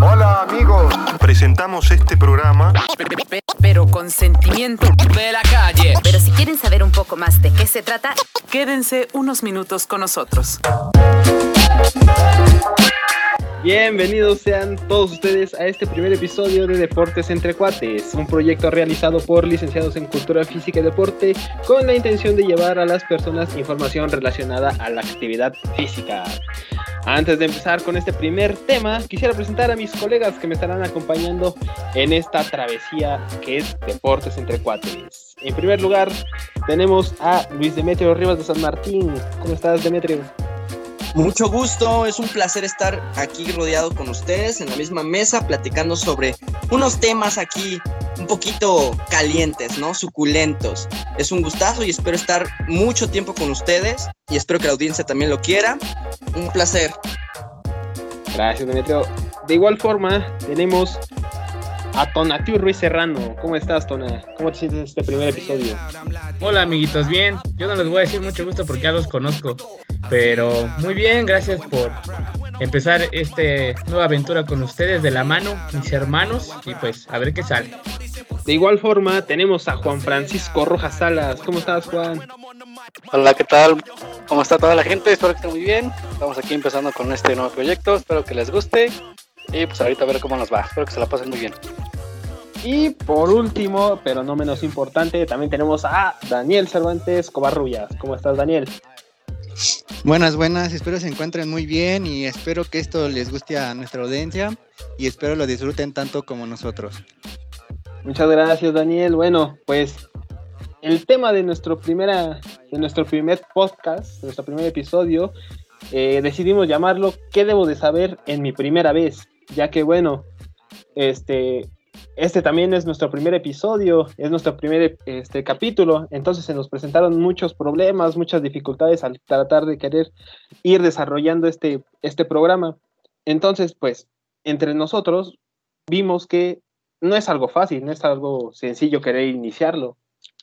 Hola amigos. Presentamos este programa. Pero con sentimiento de la calle. Pero si quieren saber un poco más de qué se trata, quédense unos minutos con nosotros. Bienvenidos sean todos ustedes a este primer episodio de Deportes entre Cuates, un proyecto realizado por licenciados en Cultura Física y Deporte con la intención de llevar a las personas información relacionada a la actividad física. Antes de empezar con este primer tema, quisiera presentar a mis colegas que me estarán acompañando en esta travesía que es Deportes entre Cuates. En primer lugar, tenemos a Luis Demetrio Rivas de San Martín. ¿Cómo estás, Demetrio? Mucho gusto, es un placer estar aquí rodeado con ustedes en la misma mesa platicando sobre unos temas aquí un poquito calientes, ¿no? Suculentos. Es un gustazo y espero estar mucho tiempo con ustedes y espero que la audiencia también lo quiera. Un placer. Gracias, Demetrio. De igual forma, tenemos a Tonatiu Ruiz Serrano. ¿Cómo estás, Tona? ¿Cómo te sientes en este primer episodio? Hola, amiguitos, bien. Yo no les voy a decir mucho gusto porque ya los conozco. Pero muy bien, gracias por empezar esta nueva aventura con ustedes de la mano, mis hermanos, y pues a ver qué sale. De igual forma, tenemos a Juan Francisco Rojas Salas. ¿Cómo estás, Juan? Hola, ¿qué tal? ¿Cómo está toda la gente? Espero que estén muy bien. Estamos aquí empezando con este nuevo proyecto. Espero que les guste. Y pues ahorita a ver cómo nos va. Espero que se la pasen muy bien. Y por último, pero no menos importante, también tenemos a Daniel Cervantes Covarrullas. ¿Cómo estás, Daniel? Buenas, buenas, espero se encuentren muy bien y espero que esto les guste a nuestra audiencia y espero lo disfruten tanto como nosotros. Muchas gracias Daniel. Bueno, pues el tema de nuestro, primera, de nuestro primer podcast, de nuestro primer episodio, eh, decidimos llamarlo ¿Qué debo de saber en mi primera vez? Ya que bueno, este, este también es nuestro primer episodio, es nuestro primer este, capítulo, entonces se nos presentaron muchos problemas, muchas dificultades al tratar de querer ir desarrollando este, este programa. Entonces, pues, entre nosotros vimos que no es algo fácil, no es algo sencillo querer iniciarlo.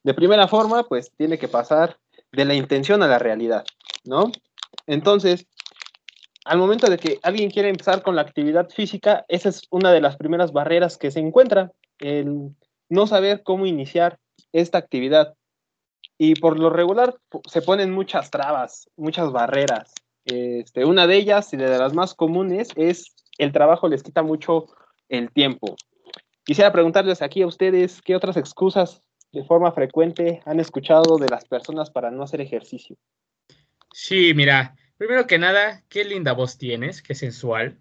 De primera forma, pues tiene que pasar de la intención a la realidad, ¿no? Entonces, al momento de que alguien quiere empezar con la actividad física, esa es una de las primeras barreras que se encuentra, el no saber cómo iniciar esta actividad. Y por lo regular se ponen muchas trabas, muchas barreras. Este, una de ellas y de las más comunes es el trabajo les quita mucho el tiempo. Quisiera preguntarles aquí a ustedes qué otras excusas de forma frecuente han escuchado de las personas para no hacer ejercicio. Sí, mira, Primero que nada, qué linda voz tienes, qué sensual.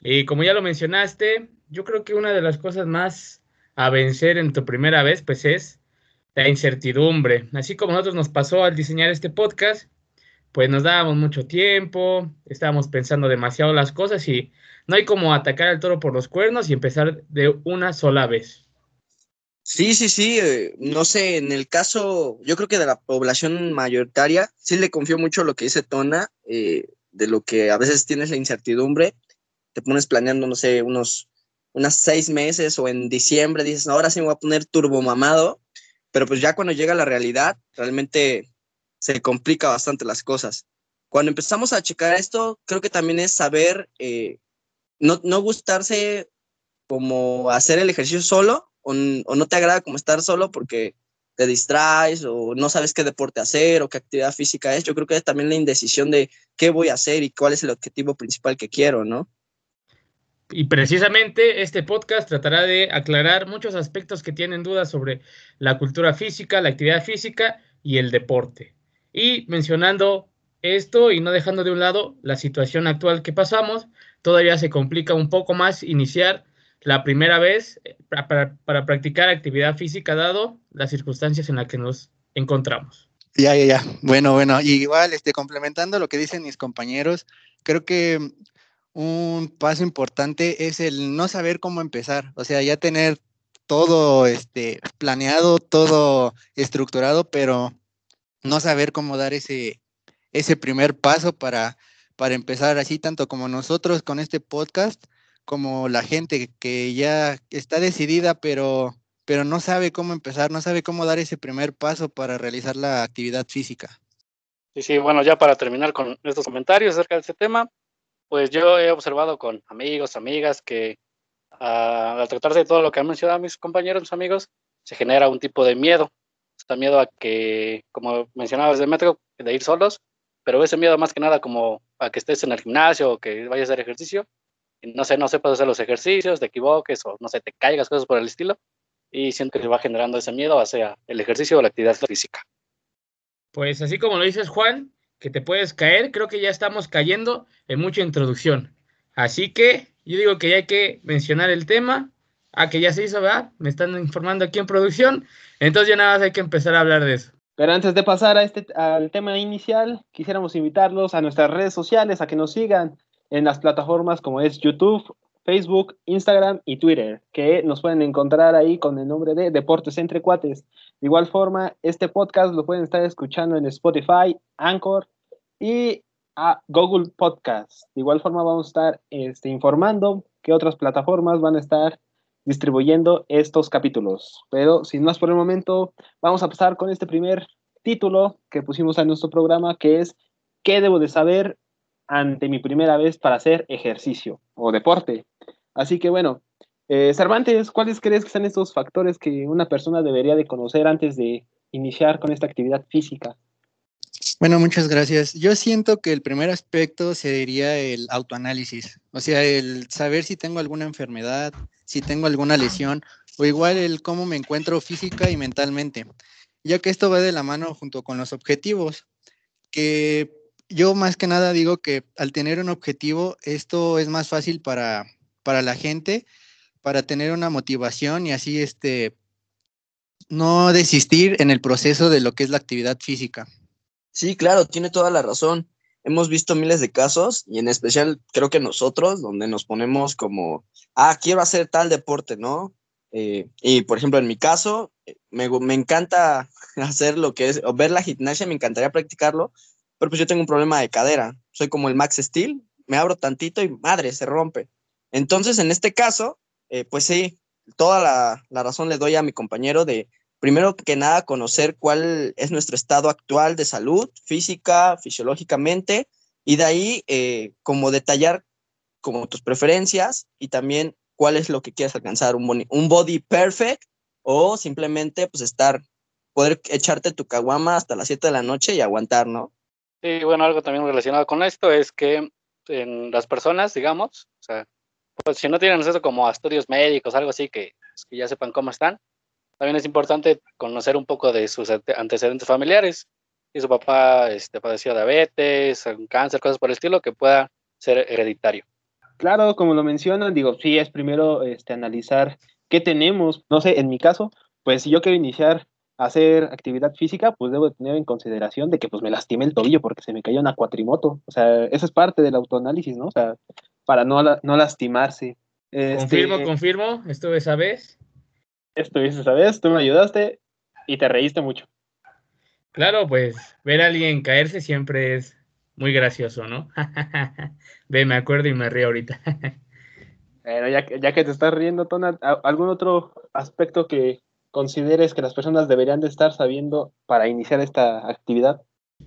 Y como ya lo mencionaste, yo creo que una de las cosas más a vencer en tu primera vez, pues es la incertidumbre. Así como a nosotros nos pasó al diseñar este podcast, pues nos dábamos mucho tiempo, estábamos pensando demasiado las cosas y no hay como atacar al toro por los cuernos y empezar de una sola vez. Sí, sí, sí. Eh, no sé, en el caso, yo creo que de la población mayoritaria, sí le confío mucho lo que dice Tona, eh, de lo que a veces tienes la incertidumbre, te pones planeando, no sé, unos, unas seis meses o en diciembre dices, ahora sí me voy a poner turbomamado, pero pues ya cuando llega la realidad, realmente se complica bastante las cosas. Cuando empezamos a checar esto, creo que también es saber, eh, no, no gustarse como hacer el ejercicio solo, o, no te agrada como estar solo porque te distraes o no sabes qué deporte hacer o qué actividad física es. Yo creo que es también la indecisión de qué voy a hacer y cuál es el objetivo principal que quiero, ¿no? Y precisamente este podcast tratará de aclarar muchos aspectos que tienen dudas sobre la cultura física, la actividad física y el deporte. Y mencionando esto y no dejando de un lado la situación actual que pasamos, todavía se complica un poco más iniciar la primera vez eh, para, practicar actividad física dado las circunstancias en las que nos encontramos. Ya, ya, ya. Bueno, bueno, igual, este, complementando lo que dicen mis compañeros, creo que un paso importante es el no saber cómo empezar, o sea, ya tener todo este, planeado, todo estructurado, pero no saber cómo dar ese, ese primer paso para, para empezar así, tanto como nosotros con este podcast, como la gente que ya está decidida, pero, pero no sabe cómo empezar, no sabe cómo dar ese primer paso para realizar la actividad física. Sí, sí, bueno, ya para terminar con estos comentarios acerca de este tema, pues yo he observado con amigos, amigas, que ah, al tratarse de todo lo que han mencionado mis compañeros, mis amigos, se genera un tipo de miedo. Está miedo a que, como mencionabas de metro, de ir solos, pero ese miedo más que nada como a que estés en el gimnasio o que vayas a hacer ejercicio no sé, no sepas hacer los ejercicios, te equivoques o no sé, te caigas, cosas por el estilo y siento que se va generando ese miedo hacia el ejercicio o la actividad física. Pues así como lo dices Juan, que te puedes caer, creo que ya estamos cayendo en mucha introducción. Así que yo digo que ya hay que mencionar el tema. Ah, que ya se hizo, ¿verdad? Me están informando aquí en producción. Entonces ya nada más hay que empezar a hablar de eso. Pero antes de pasar a este, al tema inicial, quisiéramos invitarlos a nuestras redes sociales, a que nos sigan en las plataformas como es YouTube, Facebook, Instagram y Twitter, que nos pueden encontrar ahí con el nombre de Deportes Entre Cuates. De igual forma, este podcast lo pueden estar escuchando en Spotify, Anchor y a Google Podcast. De igual forma, vamos a estar este, informando qué otras plataformas van a estar distribuyendo estos capítulos. Pero sin más por el momento, vamos a pasar con este primer título que pusimos a nuestro programa, que es ¿Qué debo de saber ante mi primera vez para hacer ejercicio o deporte? Así que bueno, eh, Cervantes, ¿cuáles crees que son estos factores que una persona debería de conocer antes de iniciar con esta actividad física? Bueno, muchas gracias. Yo siento que el primer aspecto sería el autoanálisis, o sea, el saber si tengo alguna enfermedad, si tengo alguna lesión, o igual el cómo me encuentro física y mentalmente, ya que esto va de la mano junto con los objetivos, que yo más que nada digo que al tener un objetivo, esto es más fácil para, para la gente, para tener una motivación y así este, no desistir en el proceso de lo que es la actividad física. Sí, claro, tiene toda la razón. Hemos visto miles de casos y en especial creo que nosotros, donde nos ponemos como, ah, quiero hacer tal deporte, ¿no? Eh, y por ejemplo, en mi caso, eh, me, me, encanta hacer lo que es, o ver la gimnasia, me encantaría practicarlo, pero pues yo tengo un problema de cadera. Soy como el Max Steel, me abro tantito y madre, se rompe. Entonces, en este caso, eh, pues sí, toda la, la razón le doy a mi compañero de primero que nada, conocer cuál es nuestro estado actual de salud física, fisiológicamente, y de ahí eh, como detallar como tus preferencias y también cuál es lo que quieres alcanzar, un, body, un body perfect o simplemente pues estar, poder echarte tu caguama hasta las 7 de la noche y aguantar, ¿no? Sí, bueno, algo también relacionado con esto es que en las personas, digamos, o sea, pues si no tienen acceso como a estudios médicos, algo así, que, pues, ya sepan cómo están, también es importante conocer un poco de sus antecedentes familiares. Si su papá este, padeció diabetes, cáncer, cosas por el estilo, que pueda ser hereditario. Claro, como lo mencionan, digo, sí es primero este, analizar qué tenemos. No sé, en mi caso, pues si yo quiero iniciar hacer actividad física, pues debo tener en consideración de que pues me lastimé el tobillo porque se me cayó una cuatrimoto. O sea, eso es parte del autoanálisis, ¿no? O sea, para no, no lastimarse. Confirmo, este, confirmo, estuve esa vez estuviste esa vez, tú me ayudaste y te reíste mucho. Claro, pues ver a alguien caerse siempre es muy gracioso, ¿no? Ve, me acuerdo y me río ahorita. bueno, ya, ya que te estás riendo, Tona, ¿algún otro aspecto que consideres que las personas deberían de estar sabiendo para iniciar esta actividad?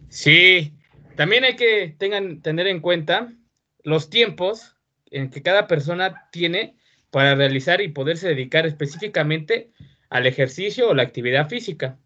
Sí, también hay que tener en cuenta los tiempos en que cada persona tiene para realizar y poderse dedicar específicamente al ejercicio o la actividad física.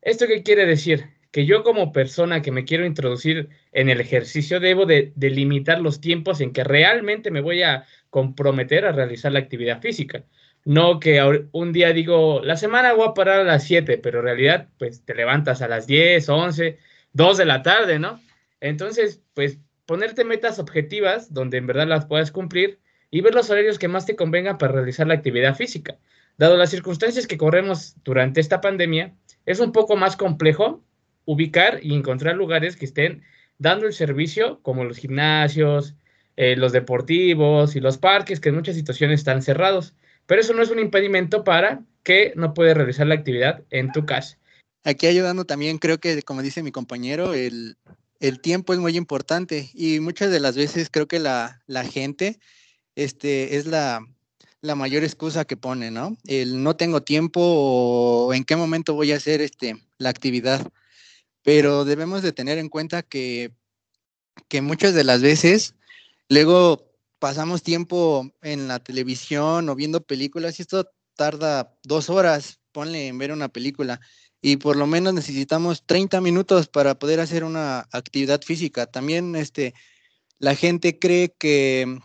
¿Esto qué quiere decir? Que yo como persona que me quiero introducir en el ejercicio debo de, delimitar los tiempos en que realmente me voy a comprometer a realizar la actividad física. No que un día digo, la semana voy a parar a las 7, pero en realidad pues te levantas a las 10, 11, 2 de la tarde, ¿no? Entonces, pues ponerte metas objetivas donde en verdad las puedas cumplir y ver los horarios que más te convengan para realizar la actividad física. Dado las circunstancias que corremos durante esta pandemia, es un poco más complejo ubicar y encontrar lugares que estén dando el servicio, como los gimnasios, eh, los deportivos y los parques, que en muchas situaciones están cerrados. Pero eso no es un impedimento para que no puedas realizar la actividad en tu casa. Aquí ayudando también, creo que, como dice mi compañero, el, el tiempo es muy importante y muchas de las veces creo que la, la gente este, es la, mayor excusa que pone, ¿no? El no tengo tiempo o en qué momento voy a hacer este, la actividad. Pero debemos de tener en cuenta que, que muchas de las veces Luego pasamos tiempo en la televisión o viendo películas y esto tarda dos horas, ponle en ver una película y por lo menos necesitamos 30 minutos para poder hacer una actividad física. También este, la gente cree que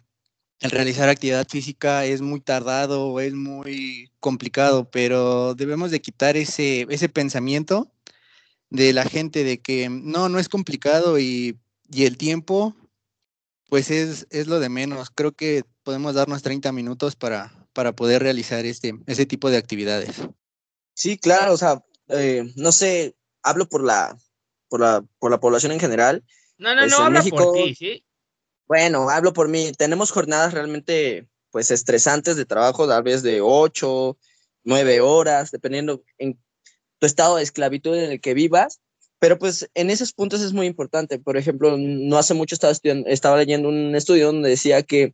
el realizar actividad física es muy tardado o es muy complicado, pero debemos de quitar ese, ese pensamiento de la gente de que no, no es complicado y, y el tiempo pues es, es, lo de menos. Creo que podemos darnos 30 minutos para, para poder realizar este, ese tipo de actividades. Sí, claro, o sea, eh, no sé, hablo por la, por la, por la población en general. No, no, pues no, habla por ti, ¿sí? Bueno, hablo por mí. Tenemos jornadas realmente, pues, estresantes de trabajo, tal vez de ocho, nueve horas, dependiendo en tu estado de esclavitud en el que vivas. Pero pues en esos puntos es muy importante. Por ejemplo, no hace mucho estaba, estaba leyendo un estudio donde decía que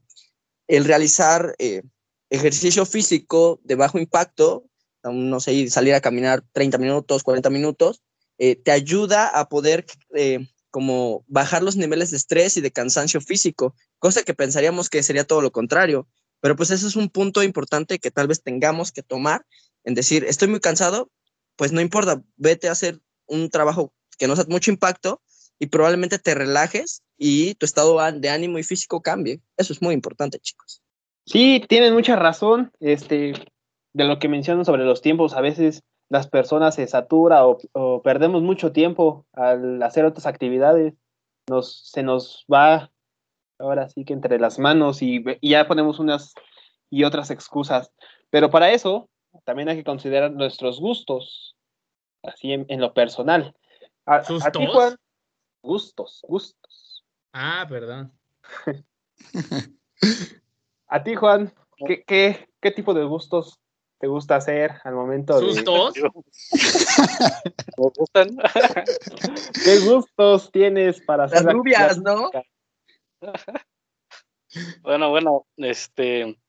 el realizar eh, ejercicio físico de bajo impacto no sé, salir a caminar 30 minutos, 40 minutos, eh, te ayuda a poder eh, como bajar los niveles de estrés y de cansancio físico, cosa que pensaríamos que sería todo lo contrario. Pero pues ese es un punto importante que tal vez tengamos que tomar en decir, estoy muy cansado, pues no importa, vete a hacer un trabajo que no sea mucho impacto y probablemente te relajes y tu estado de ánimo y físico cambie. Eso es muy importante, chicos. Sí, tienen mucha razón. Este, de lo que mencionan sobre los tiempos, a veces las personas se satura o, perdemos mucho tiempo al hacer otras actividades, nos, se nos va ahora sí que entre las manos y, ya ponemos unas y otras excusas. Pero para eso también hay que considerar nuestros gustos, así en, lo personal. A, ti, gustos, gustos. Ah, perdón. a ti, Juan, ¿qué, qué, qué tipo de gustos te gusta hacer al momento ¿Sustos? de... gustan? ¿Qué gustos tienes para hacer Las rubias, no? bueno, bueno, este,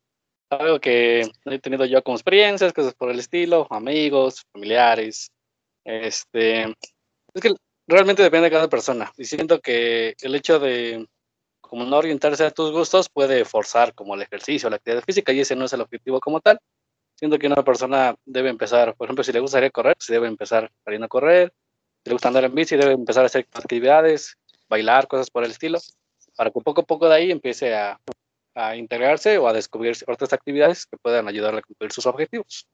algo que he tenido yo como experiencias, cosas por el estilo, amigos, familiares, este, es que realmente depende de cada persona. Y siento que el hecho de como no orientarse a tus gustos puede forzar como el ejercicio, la actividad física, y ese no es el objetivo como tal. Siento que una persona debe empezar, por ejemplo, si le gustaría correr, se debe empezar saliendo a correr, si le gusta andar en bici, debe empezar a hacer actividades, bailar, cosas por el estilo, para que poco a poco de ahí empiece a, a integrarse o a descubrir otras actividades que puedan ayudarle a cumplir sus objetivos.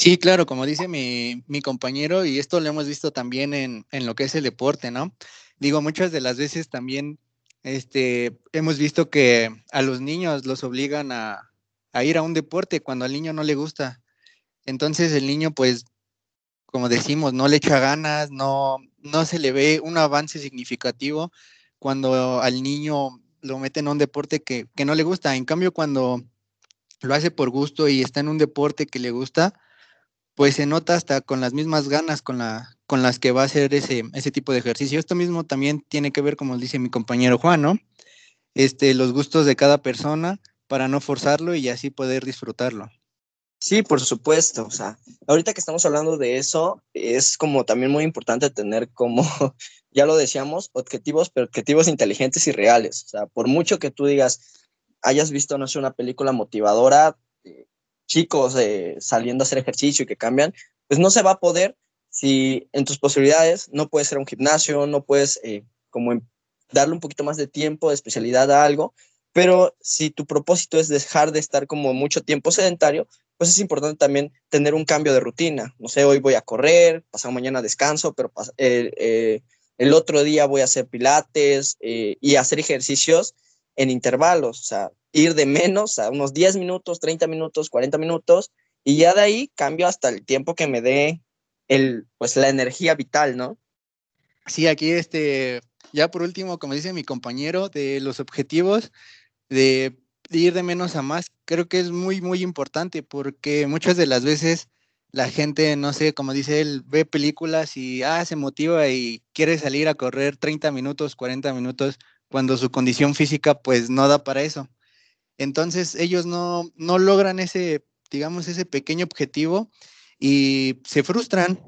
Sí, claro, como dice mi, mi, compañero, y esto lo hemos visto también en, en, lo que es el deporte, ¿no? Digo, muchas de las veces también este, hemos visto que a los niños los obligan a, a ir a un deporte cuando al niño no le gusta. Entonces el niño, pues, como decimos, no le echa ganas, no, no se le ve un avance significativo cuando al niño lo meten a un deporte que, que no le gusta. En cambio, cuando lo hace por gusto y está en un deporte que le gusta, pues se nota hasta con las mismas ganas con, la, con las que va a hacer ese, ese tipo de ejercicio. Esto mismo también tiene que ver, como dice mi compañero Juan, ¿no? Este, los gustos de cada persona para no forzarlo y así poder disfrutarlo. Sí, por supuesto. O sea, ahorita que estamos hablando de eso, es como también muy importante tener como, ya lo decíamos, objetivos, pero objetivos inteligentes y reales. O sea, por mucho que tú digas, hayas visto, no sé, una película motivadora, chicos eh, saliendo a hacer ejercicio y que cambian, pues no se va a poder si en tus posibilidades no puedes ser un gimnasio, no puedes eh, como darle un poquito más de tiempo, de especialidad a algo, pero si tu propósito es dejar de estar como mucho tiempo sedentario, pues es importante también tener un cambio de rutina. No sé, hoy voy a correr, pasado mañana descanso, pero eh, el otro día voy a hacer pilates y hacer ejercicios en intervalos, o sea, ir de menos a unos 10 minutos, 30 minutos, 40 minutos, y ya de ahí cambio hasta el tiempo que me dé el, pues la energía vital, ¿no? Sí, aquí este, ya por último, como dice mi compañero, de los objetivos, de, ir de menos a más, creo que es muy, muy importante porque muchas de las veces la gente, no sé, como dice él, ve películas y ah, se motiva y quiere salir a correr 30 minutos, 40 minutos, cuando su condición física pues no da para eso. Entonces ellos no, no logran ese, digamos, ese pequeño objetivo y se frustran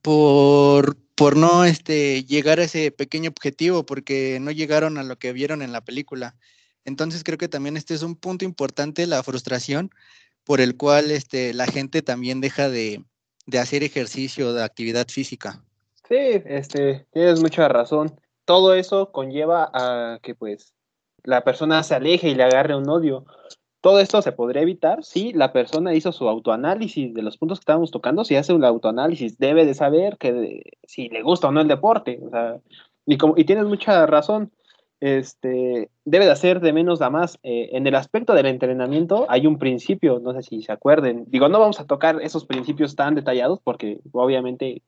por, por no este, llegar a ese pequeño objetivo, porque no llegaron a lo que vieron en la película. Entonces creo que también este es un punto importante, la frustración, por el cual este, la gente también deja de, de hacer ejercicio, de actividad física. Sí, este, tienes mucha razón. Todo eso conlleva a que pues la persona se aleje y le agarre un odio. Todo esto se podría evitar si la persona hizo su autoanálisis de los puntos que estábamos tocando. Si hace un autoanálisis, debe de saber que si le gusta o no el deporte. O sea, y, como, y tienes mucha razón. Este, debe de hacer de menos a más. Eh, en el aspecto del entrenamiento hay un principio, no sé si se acuerden. Digo, no vamos a tocar esos principios tan detallados porque obviamente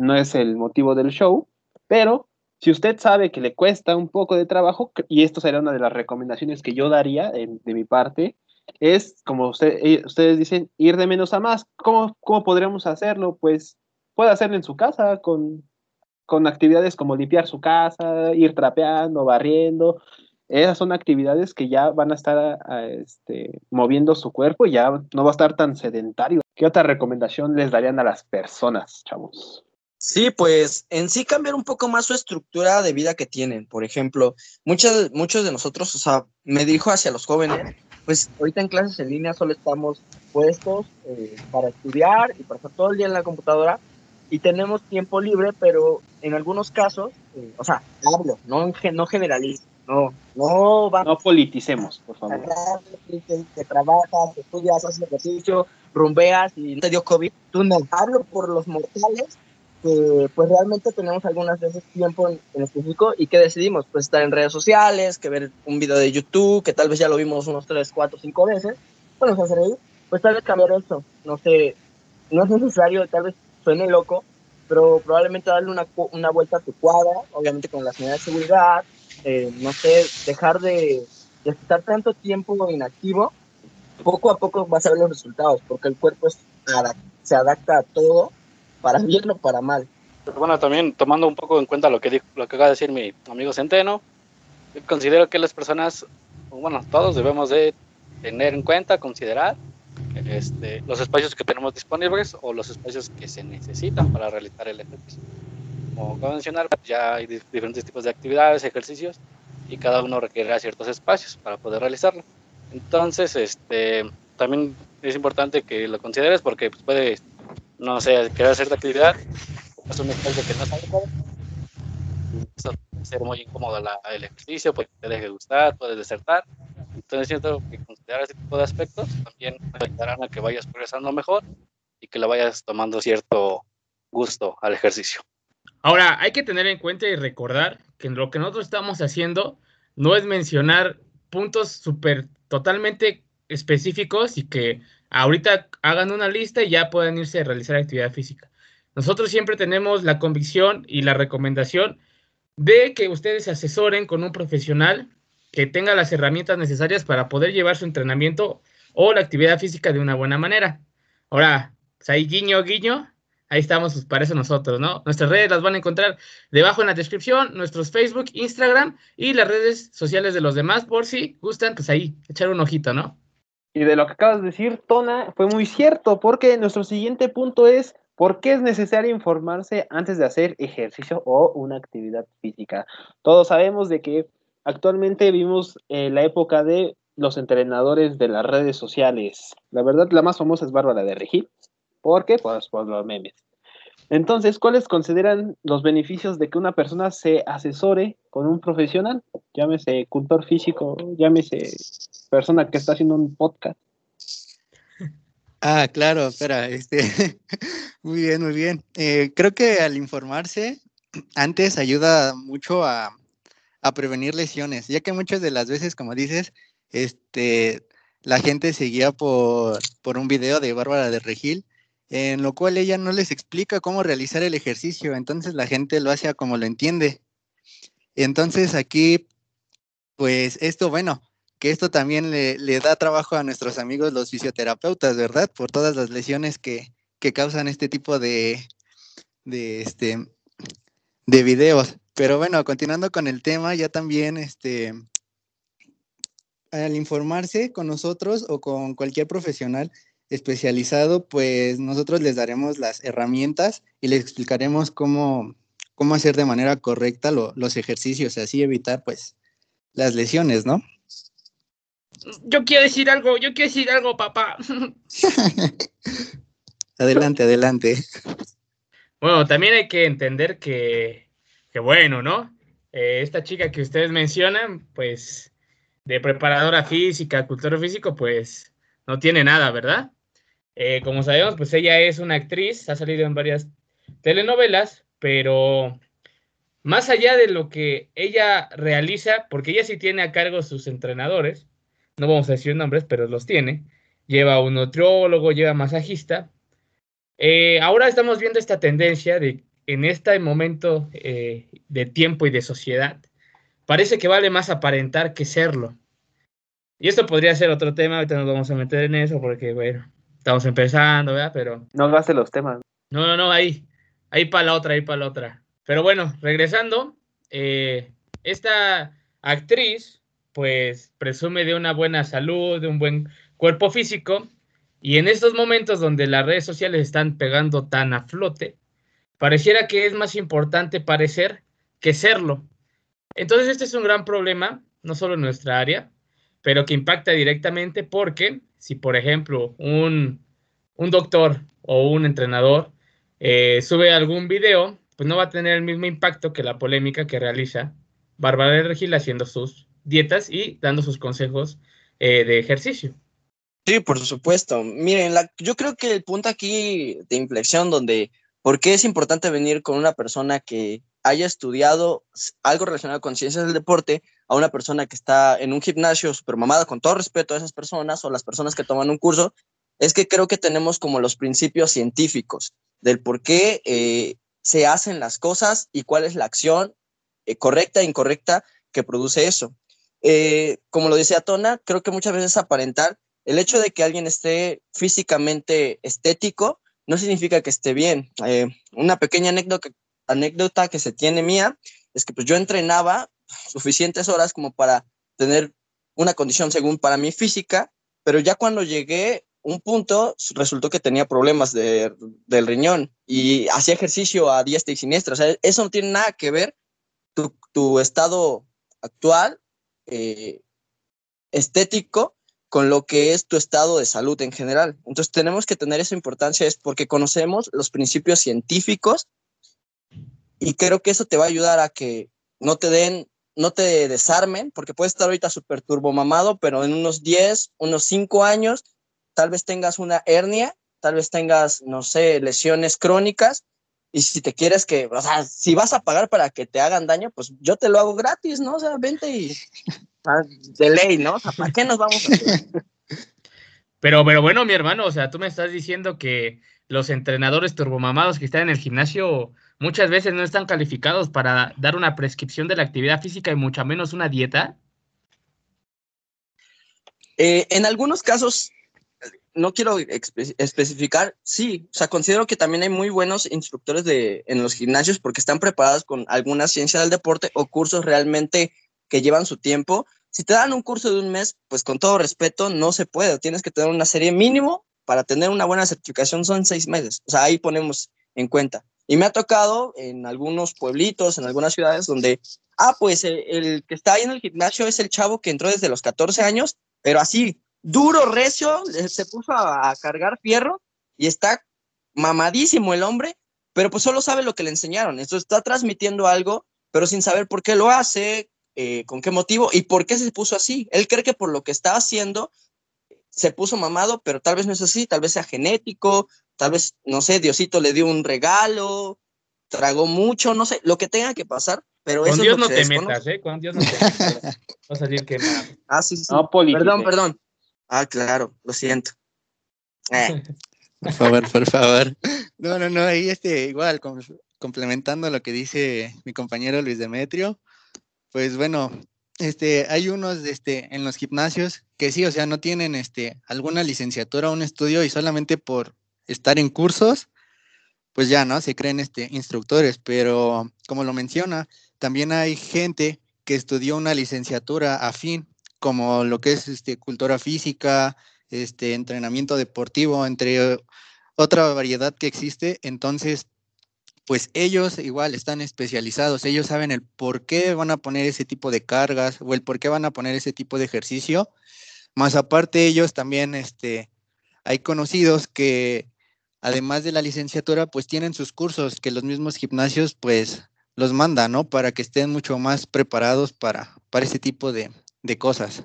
no es el motivo del show, pero si usted sabe que le cuesta un poco de trabajo, y esto sería una de las recomendaciones que yo daría de, mi parte, es, como eh, ustedes dicen, ir de menos a más. ¿Cómo, ¿Cómo podríamos hacerlo? Pues puede hacerlo en su casa con, con actividades como limpiar su casa, ir trapeando, barriendo. Esas son actividades que ya van a estar este, moviendo su cuerpo y ya no va a estar tan sedentario. ¿Qué otra recomendación les darían a las personas, chavos? Sí, pues en sí cambiar un poco más su estructura de vida que tienen. Por ejemplo, muchos, muchos de nosotros, o sea, me dirijo hacia los jóvenes, pues ahorita en clases en línea solo estamos puestos eh, para estudiar y pasar todo el día en la computadora y tenemos tiempo libre, pero en algunos casos, eh, o sea, hablo, no, no generalizo, no, no No politicemos, por favor. Que, trabajas, que estudias, haces ejercicio, rumbeas y te dio COVID. Tú no hablo por los mortales que pues realmente tenemos algunas veces tiempo en, específico y que decidimos pues estar en redes sociales, que ver un video de YouTube, que tal vez ya lo vimos unos 3, 4, 5 veces, bueno, hacer ahí, pues tal vez cambiar eso, no sé, no es necesario, tal vez suene loco, pero probablemente darle una, una vuelta a tu cuadra, obviamente con las medidas de seguridad, eh, no sé, dejar de, estar tanto tiempo inactivo, poco a poco vas a ver los resultados, porque el cuerpo se adapta a todo para bien o para mal. Pero bueno, también tomando un poco en cuenta lo que, lo que acaba de decir mi amigo Centeno, considero que las personas, bueno, todos debemos de tener en cuenta, considerar este, los espacios que tenemos disponibles o los espacios que se necesitan para realizar el ejercicio. Como acabo de mencionar, ya hay diferentes tipos de actividades, ejercicios, y cada uno requiere ciertos espacios para poder realizarlo. Entonces, este, también es importante que lo consideres porque pues, puede no sé, querer hacer actividad, es un espacio que no es adecuado. Eso puede ser muy incómodo el ejercicio, puede te deje gustar, puedes desertar. Entonces siento que considerar ese tipo de aspectos también ayudarán a que vayas progresando mejor y que le vayas tomando cierto gusto al ejercicio. Ahora, hay que tener en cuenta y recordar que lo que nosotros estamos haciendo no es mencionar puntos súper totalmente específicos y que ahorita hagan una lista y ya pueden irse a realizar actividad física. Nosotros siempre tenemos la convicción y la recomendación de que ustedes se asesoren con un profesional que tenga las herramientas necesarias para poder llevar su entrenamiento o la actividad física de una buena manera. Ahora, pues ahí guiño, guiño, ahí estamos pues, para eso nosotros, ¿no? Nuestras redes las van a encontrar debajo en la descripción, nuestros Facebook, Instagram y las redes sociales de los demás, por si gustan, pues ahí, echar un ojito, ¿no? Y de lo que acabas de decir, Tona, fue muy cierto, porque nuestro siguiente punto es por qué es necesario informarse antes de hacer ejercicio o una actividad física. Todos sabemos de que actualmente vivimos en la época de los entrenadores de las redes sociales. La verdad, la más famosa es Bárbara de Regil. ¿Por qué? Pues por los memes. Entonces, ¿cuáles consideran los beneficios de que una persona se asesore con un profesional? Llámese cultor físico, llámese persona que está haciendo un podcast. Ah, claro, espera, este, muy bien, muy bien. Eh, creo que al informarse antes ayuda mucho a, prevenir lesiones, ya que muchas de las veces, como dices, este, la gente seguía por un video de Bárbara de Regil en lo cual ella no les explica cómo realizar el ejercicio, entonces la gente lo hace como lo entiende. Entonces aquí, pues esto, bueno, que esto también le, da trabajo a nuestros amigos los fisioterapeutas, ¿verdad? Por todas las lesiones que, causan este tipo de, de, este, de videos. Pero bueno, continuando con el tema, ya también, este, al informarse con nosotros o con cualquier profesional, especializado, pues nosotros les daremos las herramientas y les explicaremos cómo, cómo hacer de manera correcta los ejercicios, así evitar pues las lesiones, ¿no? Yo quiero decir algo, yo quiero decir algo, papá. adelante, adelante. Bueno, también hay que entender que, que bueno, ¿no? Eh, esta chica que ustedes mencionan, pues de preparadora física, cultura físico, pues no tiene nada, ¿verdad? Eh, como sabemos, pues ella es una actriz, ha salido en varias telenovelas, pero más allá de lo que ella realiza, porque ella sí tiene a cargo sus entrenadores, no vamos a decir nombres, pero los tiene, lleva un nutriólogo, lleva masajista. Eh, ahora estamos viendo esta tendencia de en este momento eh, de tiempo y de sociedad, parece que vale más aparentar que serlo. Y esto podría ser otro tema, ahorita nos vamos a meter en eso porque, bueno, estamos empezando, ¿verdad? Pero... No gaste los temas. No, no, no, ahí, ahí para la otra, ahí para la otra. Pero bueno, regresando, eh, esta actriz, pues, presume de una buena salud, de un buen cuerpo físico, y en estos momentos donde las redes sociales están pegando tan a flote, Pareciera que es más importante parecer que serlo. Entonces este es un gran problema, no solo en nuestra área, pero que impacta directamente porque si, por ejemplo, un, doctor o un entrenador eh, sube algún video, pues no va a tener el mismo impacto que la polémica que realiza Bárbara de Regil haciendo sus dietas y dando sus consejos eh, de ejercicio. Sí, por supuesto. Miren, yo creo que el punto aquí de inflexión donde ¿Por qué es importante venir con una persona que haya estudiado algo relacionado con ciencias del deporte a una persona que está en un gimnasio super mamada, con todo respeto a esas personas o las personas que toman un curso? Es que creo que tenemos como los principios científicos del por qué eh, se hacen las cosas y cuál es la acción eh, correcta e incorrecta que produce eso. Eh, como lo decía Tona, creo que muchas veces aparentar el hecho de que alguien esté físicamente estético no significa que esté bien. Una pequeña anécdota, anécdota que se tiene mía es que pues yo entrenaba suficientes horas como para tener una condición según para mí física, pero ya cuando llegué un punto resultó que tenía problemas de, del riñón y hacía ejercicio a diestra y siniestra. O sea, eso no tiene nada que ver tu, tu estado actual eh, estético con lo que es tu estado de salud en general. Entonces tenemos que tener esa importancia es porque conocemos los principios científicos y creo que eso te va a ayudar a que no te den, no te desarmen, porque puedes estar ahorita súper turbomamado, pero en unos 10, unos 5 años, tal vez tengas una hernia, tal vez tengas, no sé, lesiones crónicas. Y si te quieres que, o sea, si vas a pagar para que te hagan daño, pues yo te lo hago gratis, ¿no? O sea, vente y Ah, de ley, ¿no? ¿para qué nos vamos a hacer? Pero, pero bueno, mi hermano, o sea, tú me estás diciendo que los entrenadores turbomamados que están en el gimnasio muchas veces no están calificados para dar una prescripción de la actividad física y mucho menos una dieta. Eh, en algunos casos, no quiero especificar, sí, o sea, considero que también hay muy buenos instructores de, en los gimnasios porque están preparados con alguna ciencia del deporte o cursos realmente que llevan su tiempo. Si te dan un curso de un mes, pues con todo respeto, no se puede. Tienes que tener una serie mínimo para tener una buena certificación, son seis meses. O sea, ahí ponemos en cuenta. Y me ha tocado en algunos pueblitos, en algunas ciudades donde, ah, pues el, que está ahí en el gimnasio es el chavo que entró desde los 14 años, pero así, duro, recio, se puso a, cargar fierro y está mamadísimo el hombre, pero pues solo sabe lo que le enseñaron. Entonces está transmitiendo algo, pero sin saber por qué lo hace, eh, con qué motivo y por qué se puso así. Él cree que por lo que está haciendo se puso mamado, pero tal vez no es así, tal vez sea genético, tal vez, no sé, Diosito le dio un regalo, tragó mucho, no sé, lo que tenga que pasar, pero con eso Dios es lo no que te metas, ¿eh? Con Dios no te metas. Va a salir quemado. Ah, sí, sí. No, perdón, perdón. Ah, claro, lo siento. Eh. Por favor, por favor. No, no, no, ahí este, igual, complementando lo que dice mi compañero Luis Demetrio, pues bueno, este, hay unos este, en los gimnasios que sí, o sea, no tienen este, alguna licenciatura o un estudio y solamente por estar en cursos, pues ya, ¿no? Se creen este, instructores, pero como lo menciona, también hay gente que estudió una licenciatura afín, como lo que es este, cultura física, este entrenamiento deportivo, entre otra variedad que existe. Entonces, pues ellos igual están especializados, ellos saben el por qué van a poner ese tipo de cargas o el por qué van a poner ese tipo de ejercicio. Más aparte ellos también, este, hay conocidos que además de la licenciatura, pues tienen sus cursos que los mismos gimnasios pues los mandan, ¿no? Para que estén mucho más preparados para, para ese tipo de, de cosas.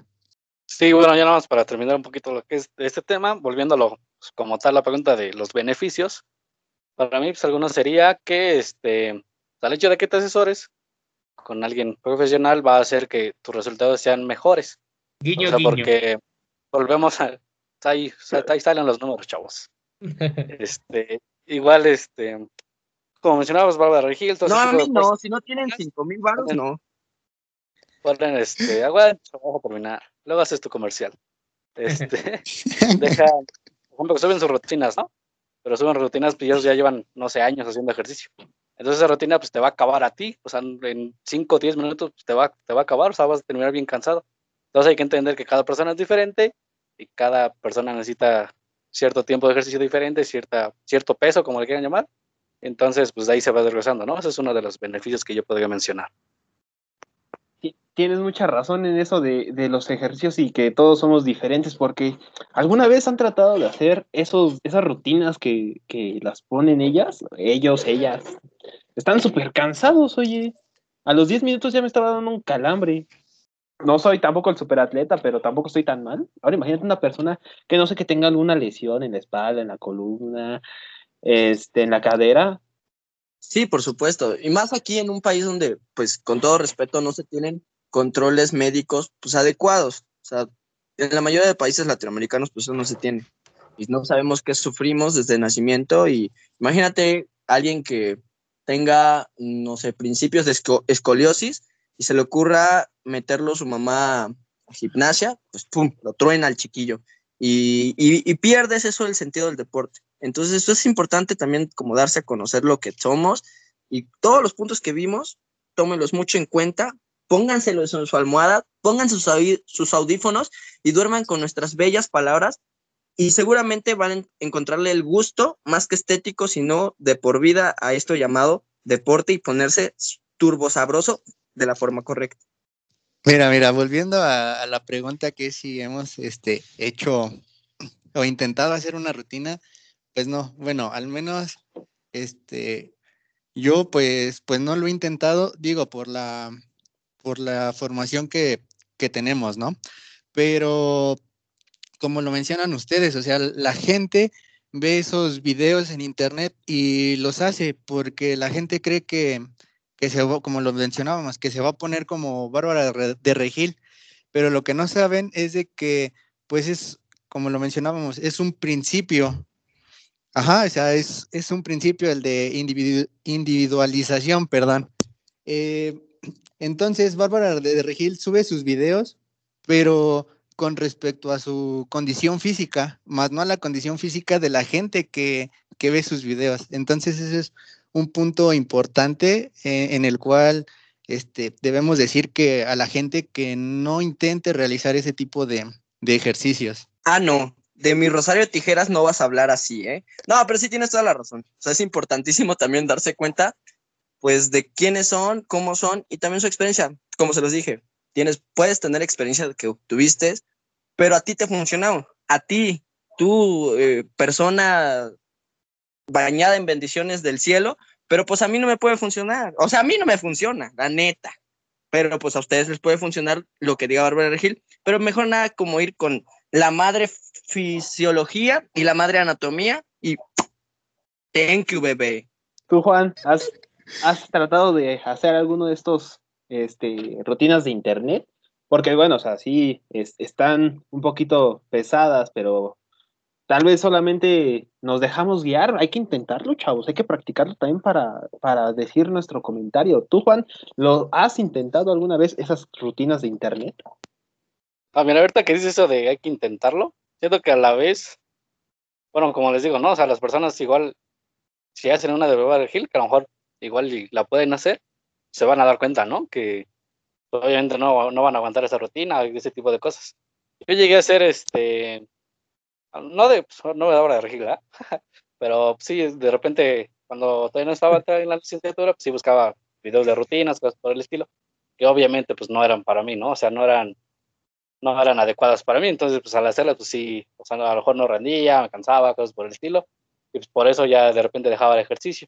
Sí, bueno, ya nada más para terminar un poquito lo que es este tema, volviéndolo como tal la pregunta de los beneficios, para mí, pues alguno sería que este, al hecho de que te asesores con alguien profesional va a hacer que tus resultados sean mejores. Guiño, o sea, guiño. porque volvemos a. Ahí, ahí salen los números, chavos. Este, igual, este, como mencionabas, Bárbara Regil, No, a mí no, cosas, si no tienen cinco mil baros, no. ponen, este, aguanta, vamos a terminar. Luego haces tu comercial. Este, deja, por ejemplo, que suben sus rutinas, ¿no? Pero suben rutinas, pues ellos ya llevan, no sé, años haciendo ejercicio. Entonces esa rutina, pues te va a acabar a ti, o sea, en 5 o 10 minutos pues, te, va, te va a acabar, o sea, vas a terminar bien cansado. Entonces hay que entender que cada persona es diferente y cada persona necesita cierto tiempo de ejercicio diferente, cierta, cierto peso, como le quieran llamar. Entonces, pues de ahí se va regresando, ¿no? Ese es uno de los beneficios que yo podría mencionar. Tienes mucha razón en eso de, de los ejercicios y que todos somos diferentes, porque alguna vez han tratado de hacer esos, esas rutinas que, que las ponen ellas, ellos, ellas. Están súper cansados, oye. A los 10 minutos ya me estaba dando un calambre. No soy tampoco el superatleta, pero tampoco estoy tan mal. Ahora imagínate una persona que no sé que tenga alguna lesión en la espalda, en la columna, este, en la cadera. Sí, por supuesto. Y más aquí en un país donde, pues, con todo respeto, no se tienen controles médicos, pues, adecuados. O sea, en la mayoría de países latinoamericanos, pues, eso no se tiene. Y no sabemos qué sufrimos desde nacimiento. Y imagínate alguien que tenga, no sé, principios de esco- escoliosis y se le ocurra meterlo su mamá a gimnasia, pues, pum, lo truena al chiquillo. Y, y, y pierdes eso el sentido del deporte. Entonces, eso es importante también como darse a conocer lo que somos y todos los puntos que vimos, tómenlos mucho en cuenta, pónganselos en su almohada, pongan sus, audífonos y duerman con nuestras bellas palabras y seguramente van a en- encontrarle el gusto más que estético, sino de por vida a esto llamado deporte y ponerse turbo sabroso de la forma correcta. Mira, mira, volviendo a, a la pregunta que si hemos este, hecho o intentado hacer una rutina, pues no, bueno, al menos este, yo pues, pues no lo he intentado, digo, por la, por la formación que, que tenemos, ¿no? Pero como lo mencionan ustedes, o sea, la gente ve esos videos en internet y los hace porque la gente cree que, que se como lo mencionábamos, que se va a poner como Bárbara de Regil, pero lo que no saben es de que, pues es, como lo mencionábamos, es un principio. Ajá, o sea, es, es un principio el de individu- individualización, perdón. Eh, entonces, Bárbara de Regil sube sus videos, pero con respecto a su condición física, más no a la condición física de la gente que, que ve sus videos. Entonces, ese es un punto importante eh, en el cual este, debemos decir que a la gente que no intente realizar ese tipo de, de ejercicios. Ah, no. De mi Rosario de Tijeras no vas a hablar así, ¿eh? No, pero sí tienes toda la razón. O sea, es importantísimo también darse cuenta, pues, de quiénes son, cómo son y también su experiencia. Como se los dije, tienes, puedes tener experiencia que tuviste, pero a ti te funcionó. A ti, tú, eh, persona bañada en bendiciones del cielo, pero pues a mí no me puede funcionar. O sea, a mí no me funciona, la neta. Pero pues a ustedes les puede funcionar lo que diga Bárbara Regil, pero mejor nada como ir con la madre fisiología y la madre anatomía y thank you, bebé. Tú, Juan, ¿has, has tratado de hacer alguno de estos este, rutinas de internet? Porque, bueno, o sea, sí, es- están un poquito pesadas, pero tal vez solamente nos dejamos guiar. Hay que intentarlo, chavos, hay que practicarlo también para, para decir nuestro comentario. Tú, Juan, ¿lo has intentado alguna vez esas rutinas de internet? Ah, mira, ahorita que dices eso de hay que intentarlo, siento que a la vez, bueno, como les digo, ¿no? O sea, las personas igual, si hacen una de Beverly Hill, que a lo mejor igual la pueden hacer, se van a dar cuenta, ¿no? Que obviamente no, no van a aguantar esa rutina ese tipo de cosas. Yo llegué a hacer este no de, pues, no de obra de regla, pero sí, de repente, cuando todavía no estaba en la licenciatura, pues sí buscaba videos de rutinas, cosas por el estilo, que obviamente pues no eran para mí, ¿no? O sea, no eran, no eran adecuadas para mí, entonces pues al hacerlas, pues sí, o sea, a lo mejor no rendía, me cansaba, cosas por el estilo, y pues por eso ya de repente dejaba el ejercicio.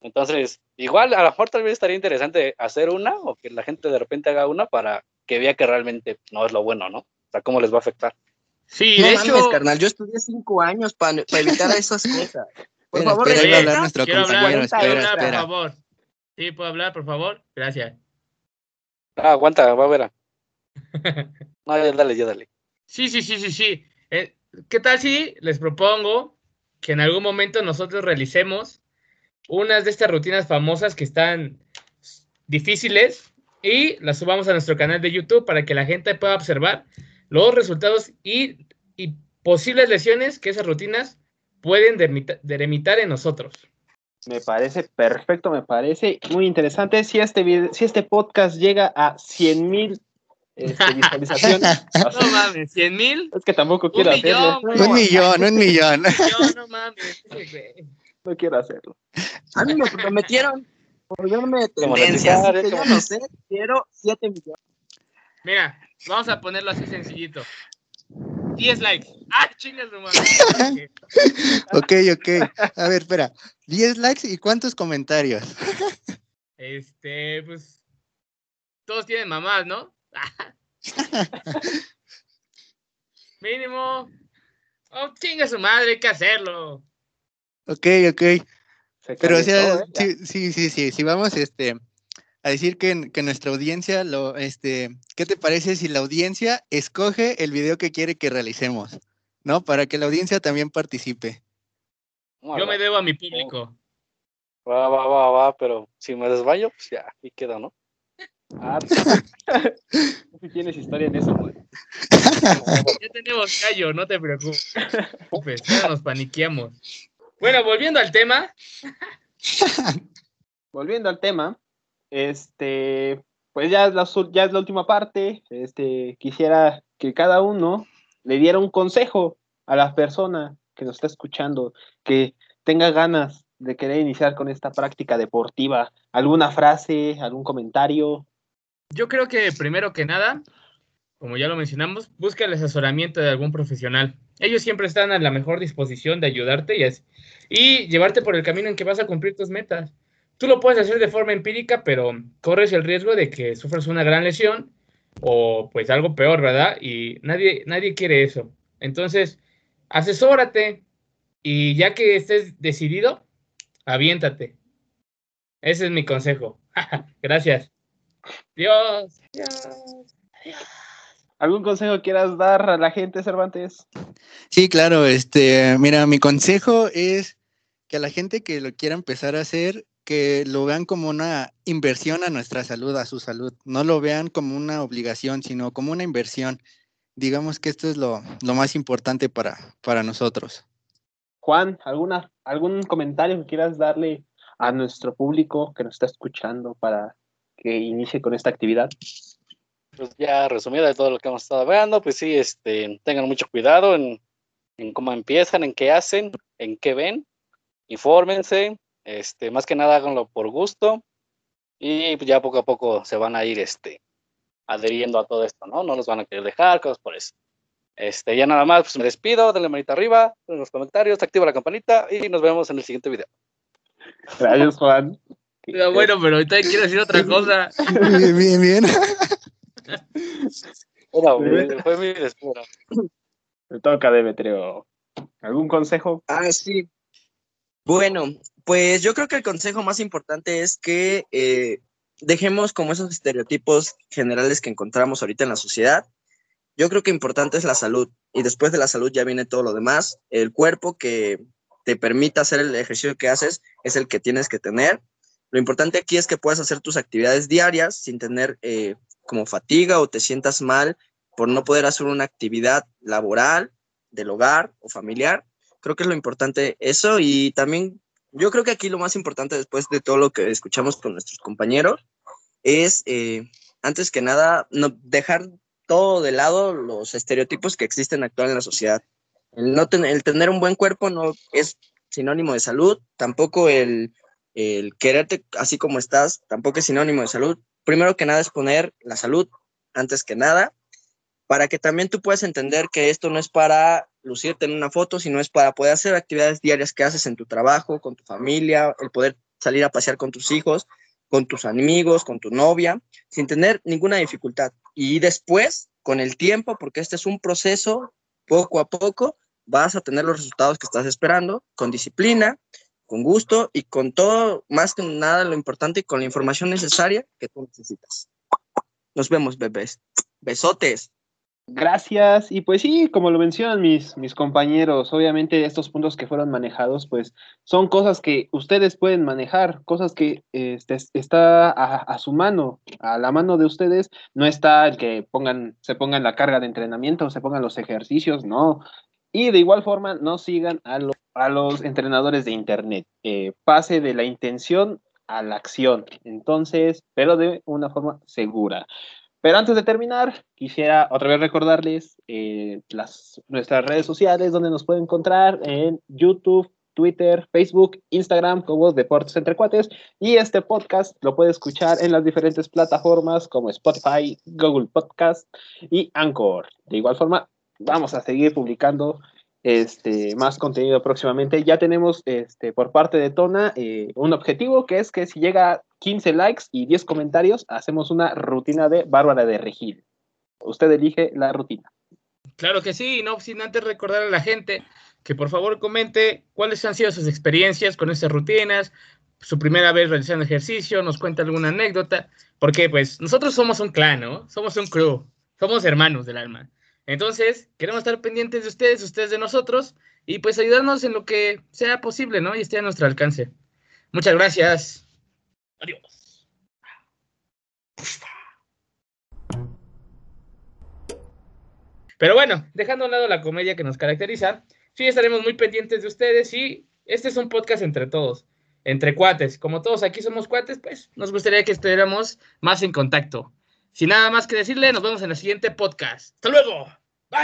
Entonces, igual a lo mejor tal vez estaría interesante hacer una o que la gente de repente haga una para que vea que realmente no es lo bueno, ¿no? O sea, cómo les va a afectar. Sí, no de mames, hecho, carnal, yo estudié cinco años para evitar esas cosas. Por Espera, favor, espera, hablar nuestro quiero hablar, compañero, quiero espera, hablar, por favor. Sí, ¿puedo hablar, por favor? Gracias. Ah, aguanta, va a ver. No, ya dale, ya dale. Sí, sí, sí, sí, sí. Eh, ¿Qué tal si les propongo que en algún momento nosotros realicemos unas de estas rutinas famosas que están difíciles y las subamos a nuestro canal de YouTube para que la gente pueda observar los resultados y, y posibles lesiones que esas rutinas pueden deremitar en nosotros. Me parece perfecto, me parece muy interesante. Si este, video- si este podcast llega a 100 mil este, visualizaciones, No mames, 100 mil. es que tampoco quiero millón, hacerlo. Un millón, un millón. Yo no mames. No quiero hacerlo. A mí me prometieron volverme de que yo no sé, quiero 7 millones. Mira, vamos a ponerlo así sencillito. 10 likes. ¡Ah, chingas su madre! Ok, ok. A ver, espera. 10 likes y cuántos comentarios. Este, pues. Todos tienen mamás, ¿no? Mínimo. Oh, chinga su madre, hay que hacerlo. Ok, ok. Pero o sea, ¿eh? Sí, sí, sí, sí. Si vamos este, a decir que, que nuestra audiencia, lo, este, ¿qué te parece si la audiencia escoge el video que quiere que realicemos? ¿No? Para que la audiencia también participe. Yo me debo a mi público. Va, va, va, va, pero si me desmayo, pues ya, ahí queda, ¿no? Ah, si tienes historia en eso, güey. Ya tenemos callo, no te preocupes. Ya nos paniqueamos. Bueno, volviendo al tema. Volviendo al tema, este, pues ya es, la, ya es la última parte. Este, quisiera que cada uno le diera un consejo a la persona que nos está escuchando, que tenga ganas de querer iniciar con esta práctica deportiva. ¿Alguna frase, algún comentario? Yo creo que primero que nada, como ya lo mencionamos, busca el asesoramiento de algún profesional. Ellos siempre están a la mejor disposición de ayudarte y, llevarte por el camino en que vas a cumplir tus metas. Tú lo puedes hacer de forma empírica, pero corres el riesgo de que sufras una gran lesión o pues algo peor, ¿verdad? Y nadie, nadie quiere eso. Entonces, asesórate y ya que estés decidido, aviéntate. Ese es mi consejo. Gracias. Dios. ¿Algún consejo quieras dar a la gente, Cervantes? Sí, claro, este, mira, mi consejo es que a la gente que lo quiera empezar a hacer, que lo vean como una inversión a nuestra salud, a su salud. No lo vean como una obligación, sino como una inversión. Digamos que esto es lo, lo más importante para, para nosotros. Juan, ¿alguna, ¿algún comentario que quieras darle a nuestro público que nos está escuchando para que inicie con esta actividad? Pues ya resumida de todo lo que hemos estado hablando, pues sí, este, tengan mucho cuidado en, en cómo empiezan, en qué hacen, en qué ven, infórmense, este, más que nada háganlo por gusto y pues ya poco a poco se van a ir este, adheriendo a todo esto, ¿no? No los van a querer dejar, cosas por eso. Este, ya nada más, pues me despido, denle manita arriba, en los comentarios, activa la campanita y nos vemos en el siguiente video. Gracias, Juan. No, bueno, pero ahorita quiero decir otra cosa. Bien, bien, bien. Bueno, fue mi toca, Demetrio. ¿Algún consejo? Ah, sí. Bueno, pues yo creo que el consejo más importante es que eh, dejemos como esos estereotipos generales que encontramos ahorita en la sociedad. Yo creo que importante es la salud y después de la salud ya viene todo lo demás. El cuerpo que te permita hacer el ejercicio que haces es el que tienes que tener. Lo importante aquí es que puedas hacer tus actividades diarias sin tener eh, como fatiga o te sientas mal por no poder hacer una actividad laboral, del hogar o familiar. Creo que es lo importante eso y también yo creo que aquí lo más importante después de todo lo que escuchamos con nuestros compañeros es, eh, antes que nada, no dejar todo de lado los estereotipos que existen actual en la sociedad. El, no el tener un buen cuerpo no es sinónimo de salud, tampoco el, el quererte así como estás, tampoco es sinónimo de salud. Primero que nada es poner la salud antes que nada, para que también tú puedas entender que esto no es para lucirte en una foto, sino es para poder hacer actividades diarias que haces en tu trabajo, con tu familia, el poder salir a pasear con tus hijos, con tus amigos, con tu novia, sin tener ninguna dificultad. Y después, con el tiempo, porque este es un proceso, poco a poco, vas a tener los resultados que estás esperando, con disciplina, con gusto y con todo, más que nada, lo importante y con la información necesaria que tú necesitas. Nos vemos, bebés. Besotes. Gracias. Y pues sí, como lo mencionan mis, mis compañeros, obviamente estos puntos que fueron manejados, pues son cosas que ustedes pueden manejar, cosas que este, está a, su mano, a la mano de ustedes. No está el que pongan, se pongan la carga de entrenamiento, se pongan los ejercicios, no. Y de igual forma, no sigan a, a los entrenadores de Internet. Eh, pase de la intención a la acción. Entonces, pero de una forma segura. Pero antes de terminar, quisiera otra vez recordarles eh, las, nuestras redes sociales donde nos pueden encontrar en YouTube, Twitter, Facebook, Instagram como Deportes Entre Cuates y este podcast lo puede escuchar en las diferentes plataformas como Spotify, Google Podcast y Anchor. De igual forma, vamos a seguir publicando este, más contenido próximamente. Ya tenemos este, por parte de Tona eh, un objetivo que es que si llega 15 likes y 10 comentarios, hacemos una rutina de Bárbara de Regil. Usted elige la rutina. Claro que sí, no sin antes recordar a la gente que por favor comente cuáles han sido sus experiencias con estas rutinas, su primera vez realizando ejercicio, nos cuenta alguna anécdota, porque pues nosotros somos un clan, ¿no? Somos un crew, somos hermanos del alma. Entonces, queremos estar pendientes de ustedes, ustedes de nosotros, y pues ayudarnos en lo que sea posible, ¿no? Y esté a nuestro alcance. Muchas gracias. Adiós. Pero bueno, dejando a un lado la comedia que nos caracteriza, sí estaremos muy pendientes de ustedes y este es un podcast entre todos, entre cuates. Como todos aquí somos cuates, pues nos gustaría que estuviéramos más en contacto. Sin nada más que decirle, nos vemos en el siguiente podcast. ¡Hasta luego! ไป